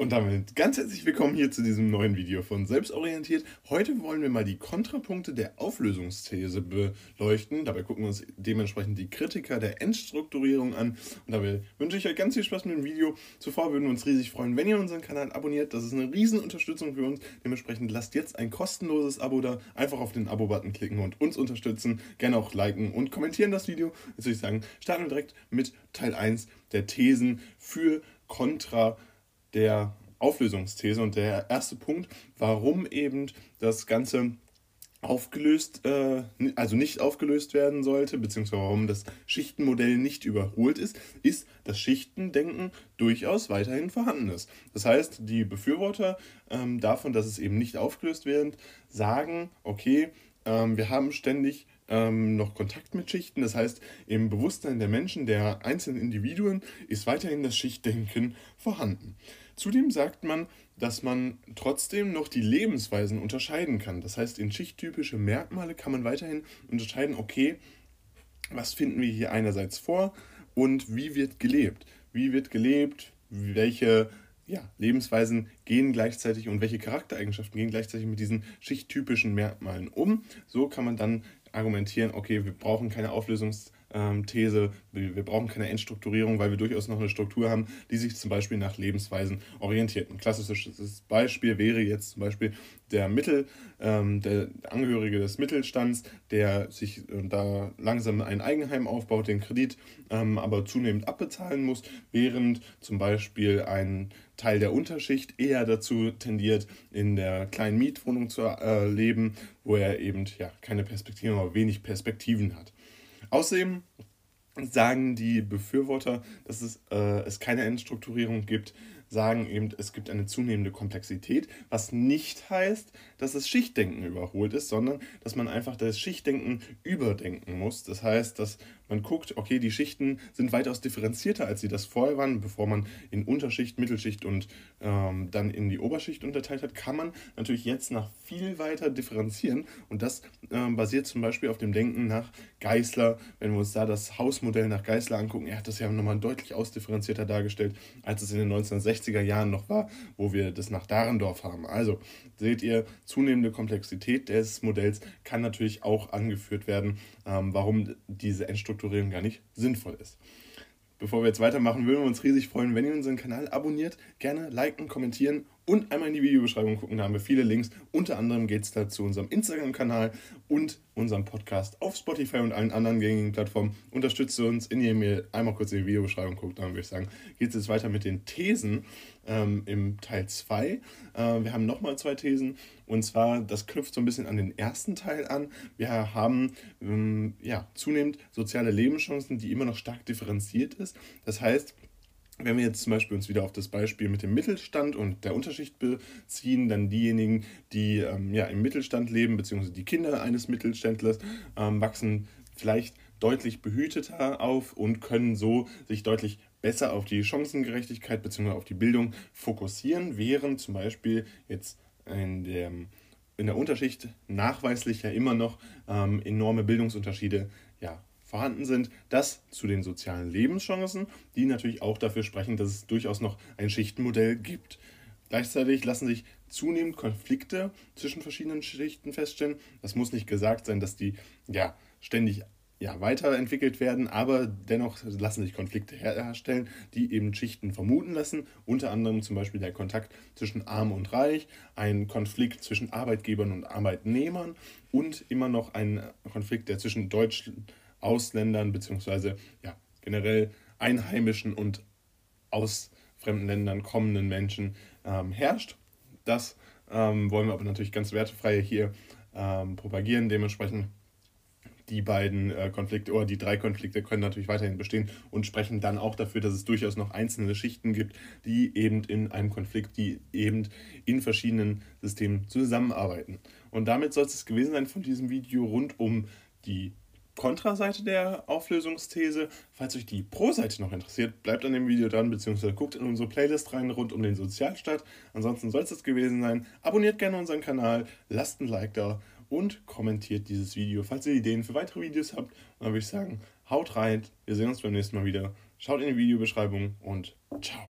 Und damit ganz herzlich willkommen hier zu diesem neuen Video von Selbstorientiert. Heute wollen wir mal die Kontrapunkte der Auflösungsthese beleuchten. Dabei gucken wir uns dementsprechend die Kritiker der Endstrukturierung an. Und dabei wünsche ich euch ganz viel Spaß mit dem Video. Zuvor würden wir uns riesig freuen, wenn ihr unseren Kanal abonniert. Das ist eine riesen Unterstützung für uns. Dementsprechend lasst jetzt ein kostenloses Abo da. Einfach auf den Abo-Button klicken und uns unterstützen. Gerne auch liken und kommentieren das Video. Jetzt würde ich sagen, starten wir direkt mit Teil 1 der Thesen für Kontra der Auflösungsthese und der erste Punkt, warum eben das Ganze aufgelöst, äh, also nicht aufgelöst werden sollte, beziehungsweise warum das Schichtenmodell nicht überholt ist, ist, dass Schichtendenken durchaus weiterhin vorhanden ist. Das heißt, die Befürworter ähm, davon, dass es eben nicht aufgelöst wird, sagen, okay, ähm, wir haben ständig ähm, noch Kontakt mit Schichten. Das heißt, im Bewusstsein der Menschen, der einzelnen Individuen, ist weiterhin das Schichtdenken vorhanden. Zudem sagt man, dass man trotzdem noch die Lebensweisen unterscheiden kann. Das heißt, in schichttypische Merkmale kann man weiterhin unterscheiden, okay, was finden wir hier einerseits vor und wie wird gelebt? Wie wird gelebt? Welche ja, Lebensweisen gehen gleichzeitig und welche Charaktereigenschaften gehen gleichzeitig mit diesen schichttypischen Merkmalen um? So kann man dann argumentieren, okay, wir brauchen keine Auflösungs- ähm, These, wir brauchen keine Endstrukturierung, weil wir durchaus noch eine Struktur haben, die sich zum Beispiel nach Lebensweisen orientiert. Ein klassisches Beispiel wäre jetzt zum Beispiel der Mittel, ähm, der Angehörige des Mittelstands, der sich äh, da langsam ein Eigenheim aufbaut, den Kredit ähm, aber zunehmend abbezahlen muss, während zum Beispiel ein Teil der Unterschicht eher dazu tendiert, in der kleinen Mietwohnung zu äh, leben, wo er eben ja keine Perspektiven, aber wenig Perspektiven hat. Außerdem sagen die Befürworter, dass es, äh, es keine Endstrukturierung gibt, sagen eben, es gibt eine zunehmende Komplexität, was nicht heißt, dass das Schichtdenken überholt ist, sondern dass man einfach das Schichtdenken überdenken muss. Das heißt, dass man guckt, okay, die Schichten sind weitaus differenzierter, als sie das vorher waren, bevor man in Unterschicht, Mittelschicht und ähm, dann in die Oberschicht unterteilt hat, kann man natürlich jetzt nach viel weiter differenzieren und das ähm, basiert zum Beispiel auf dem Denken nach Geißler. Wenn wir uns da das Hausmodell nach Geißler angucken, er hat das ja nochmal deutlich ausdifferenzierter dargestellt, als es in den 1960er Jahren noch war, wo wir das nach Dahrendorf haben. Also seht ihr, zunehmende Komplexität des Modells kann natürlich auch angeführt werden, ähm, warum diese Endstrukturierung gar nicht sinnvoll ist. Bevor wir jetzt weitermachen, würden wir uns riesig freuen, wenn ihr unseren Kanal abonniert, gerne liken, kommentieren und einmal in die Videobeschreibung gucken. Da haben wir viele Links. Unter anderem geht es da zu unserem Instagram-Kanal und unserem Podcast auf Spotify und allen anderen gängigen Plattformen. Unterstützt uns, indem ihr einmal kurz in die Videobeschreibung guckt. Dann würde ich sagen, geht es jetzt weiter mit den Thesen ähm, im Teil 2. Äh, wir haben nochmal zwei Thesen. Und zwar, das knüpft so ein bisschen an den ersten Teil an. Wir haben ähm, ja, zunehmend soziale Lebenschancen, die immer noch stark differenziert ist. Das heißt, wenn wir jetzt zum Beispiel uns wieder auf das Beispiel mit dem Mittelstand und der Unterschicht beziehen, dann diejenigen, die ähm, ja, im Mittelstand leben, beziehungsweise die Kinder eines Mittelständlers, ähm, wachsen vielleicht deutlich behüteter auf und können so sich deutlich besser auf die Chancengerechtigkeit bzw. auf die Bildung fokussieren, während zum Beispiel jetzt in der, in der Unterschicht nachweislich ja immer noch ähm, enorme Bildungsunterschiede ja, vorhanden sind, das zu den sozialen Lebenschancen, die natürlich auch dafür sprechen, dass es durchaus noch ein Schichtenmodell gibt. Gleichzeitig lassen sich zunehmend Konflikte zwischen verschiedenen Schichten feststellen. Das muss nicht gesagt sein, dass die ja ständig ja, weiterentwickelt werden, aber dennoch lassen sich Konflikte herstellen, die eben Schichten vermuten lassen. Unter anderem zum Beispiel der Kontakt zwischen Arm und Reich, ein Konflikt zwischen Arbeitgebern und Arbeitnehmern und immer noch ein Konflikt, der zwischen Deutschen Ausländern beziehungsweise ja, generell Einheimischen und aus fremden Ländern kommenden Menschen ähm, herrscht. Das ähm, wollen wir aber natürlich ganz wertefrei hier ähm, propagieren. Dementsprechend die beiden äh, Konflikte oder die drei Konflikte können natürlich weiterhin bestehen und sprechen dann auch dafür, dass es durchaus noch einzelne Schichten gibt, die eben in einem Konflikt, die eben in verschiedenen Systemen zusammenarbeiten. Und damit soll es gewesen sein von diesem Video rund um die Kontraseite der Auflösungsthese. Falls euch die Pro-Seite noch interessiert, bleibt an dem Video dran, beziehungsweise guckt in unsere Playlist rein rund um den Sozialstaat. Ansonsten soll es das gewesen sein. Abonniert gerne unseren Kanal, lasst ein Like da und kommentiert dieses Video, falls ihr Ideen für weitere Videos habt. Dann würde ich sagen, haut rein, wir sehen uns beim nächsten Mal wieder. Schaut in die Videobeschreibung und ciao.